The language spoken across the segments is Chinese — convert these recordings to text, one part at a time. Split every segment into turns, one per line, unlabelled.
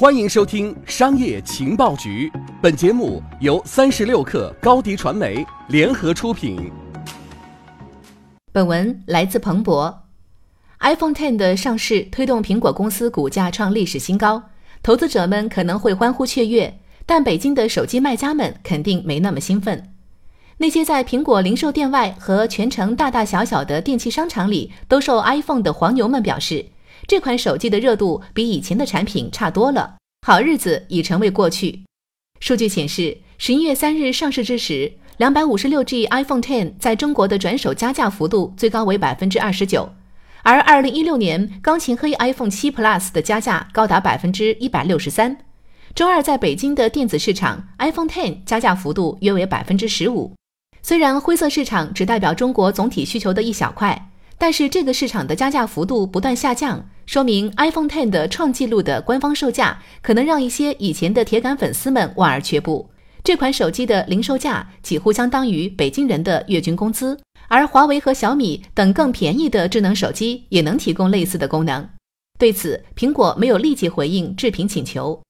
欢迎收听《商业情报局》，本节目由三十六克高低传媒联合出品。
本文来自彭博。iPhone Ten 的上市推动苹果公司股价创历史新高，投资者们可能会欢呼雀跃，但北京的手机卖家们肯定没那么兴奋。那些在苹果零售店外和全城大大小小的电器商场里兜售 iPhone 的黄牛们表示。这款手机的热度比以前的产品差多了，好日子已成为过去。数据显示，十一月三日上市之时，两百五十六 G iPhone Ten 在中国的转手加价幅度最高为百分之二十九，而二零一六年钢琴黑 iPhone 七 Plus 的加价高达百分之一百六十三。周二在北京的电子市场，iPhone Ten 加价幅度约为百分之十五。虽然灰色市场只代表中国总体需求的一小块。但是这个市场的加价幅度不断下降，说明 iPhone Ten 的创纪录的官方售价可能让一些以前的铁杆粉丝们望而却步。这款手机的零售价几乎相当于北京人的月均工资，而华为和小米等更便宜的智能手机也能提供类似的功能。对此，苹果没有立即回应置评请求。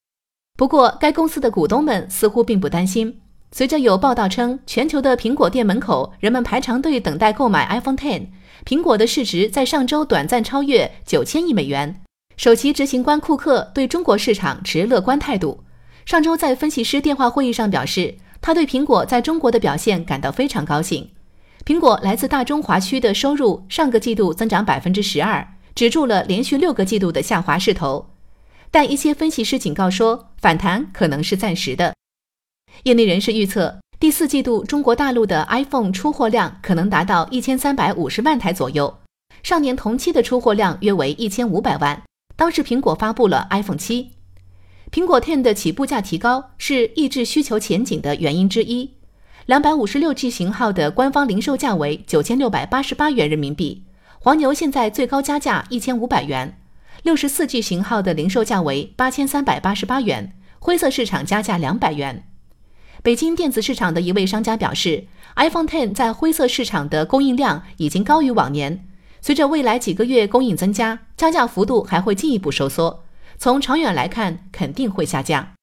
不过，该公司的股东们似乎并不担心。随着有报道称，全球的苹果店门口人们排长队等待购买 iPhone Ten。苹果的市值在上周短暂超越九千亿美元。首席执行官库克对中国市场持乐观态度。上周在分析师电话会议上表示，他对苹果在中国的表现感到非常高兴。苹果来自大中华区的收入上个季度增长百分之十二，止住了连续六个季度的下滑势头。但一些分析师警告说，反弹可能是暂时的。业内人士预测。第四季度中国大陆的 iPhone 出货量可能达到一千三百五十万台左右，上年同期的出货量约为一千五百万。当时苹果发布了 iPhone 七，苹果 Ten 的起步价提高是抑制需求前景的原因之一。两百五十六 G 型号的官方零售价为九千六百八十八元人民币，黄牛现在最高加价一千五百元。六十四 G 型号的零售价为八千三百八十八元，灰色市场加价两百元。北京电子市场的一位商家表示，iPhone Ten 在灰色市场的供应量已经高于往年。随着未来几个月供应增加，降价幅度还会进一步收缩。从长远来看，肯定会下降。